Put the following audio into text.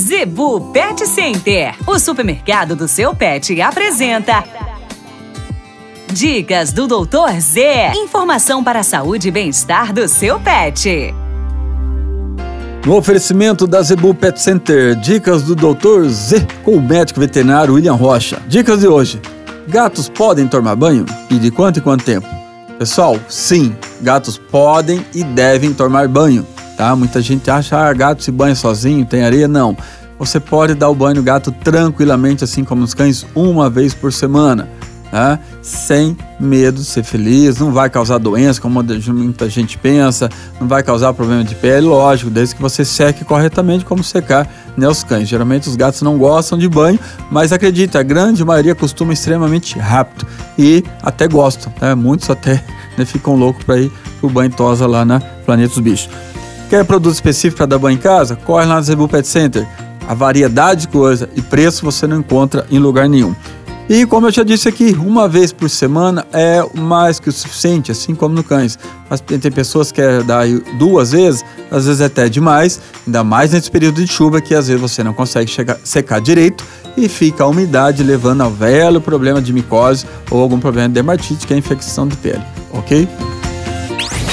Zebu Pet Center, o supermercado do seu pet, apresenta. Dicas do Doutor Z. Informação para a saúde e bem-estar do seu pet. No oferecimento da Zebu Pet Center, dicas do Doutor Z com o médico veterinário William Rocha. Dicas de hoje: gatos podem tomar banho? E de quanto em quanto tempo? Pessoal, sim, gatos podem e devem tomar banho tá? Muita gente acha, ah, gato se banha sozinho, tem areia. Não. Você pode dar o banho no gato tranquilamente, assim como os cães, uma vez por semana. Tá? Sem medo de ser feliz, não vai causar doença, como muita gente pensa, não vai causar problema de pele, lógico, desde que você seque corretamente, como secar né, os cães. Geralmente os gatos não gostam de banho, mas acredita, a grande maioria costuma extremamente rápido e até gostam, né? muitos até né, ficam loucos para ir pro banho tosa lá na Planeta dos Bichos. Quer produto específico para dar banho em casa? Corre lá no Zebu Pet Center. A variedade de coisa e preço você não encontra em lugar nenhum. E como eu já disse aqui, uma vez por semana é mais que o suficiente, assim como no cães. Mas tem pessoas que querem dar duas vezes, às vezes até demais, ainda mais nesse período de chuva que às vezes você não consegue chegar, secar direito e fica a umidade levando ao velho problema de micose ou algum problema de dermatite, que é a infecção de pele, ok?